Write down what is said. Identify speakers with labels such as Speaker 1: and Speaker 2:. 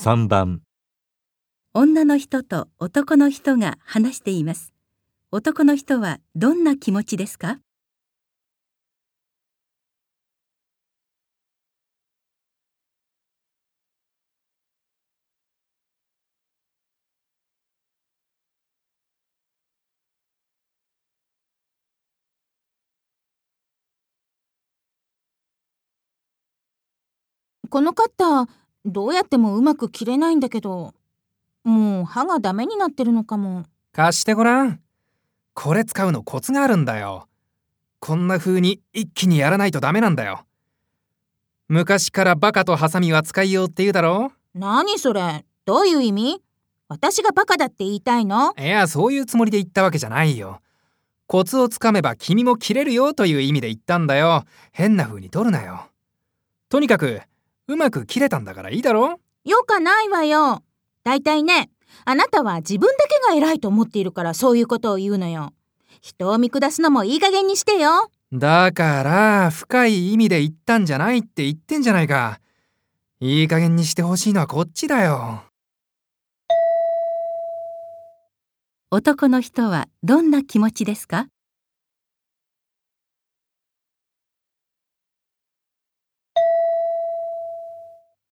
Speaker 1: 3番
Speaker 2: 女の人と男の人が話しています。男の人はどんな気持ちですか？
Speaker 3: このカッター、どうやってもうまく切れないんだけど、もう刃がダメになってるのかも。
Speaker 4: 貸してごらん。これ使うのコツがあるんだよ。こんな風に一気にやらないとダメなんだよ。昔からバカとハサミは使いようって言うだろ
Speaker 3: 何それ？どういう意味？私がバカだって言いたいの？
Speaker 4: いや、そういうつもりで言ったわけじゃないよ。コツをつかめば君も切れるよという意味で言ったんだよ。変な風に取るなよ。とにかく、うまく切れたんだからいいだろ？
Speaker 3: よかないわよ。だいたいね、あなたは自分だけが偉いと思っているからそういうことを言うのよ。人を見下すのもいい加減にしてよ。
Speaker 4: だから、深い意味で言ったんじゃないって言ってんじゃないか。いい加減にしてほしいのはこっちだよ。
Speaker 2: 男の人はどんな気持ちですか？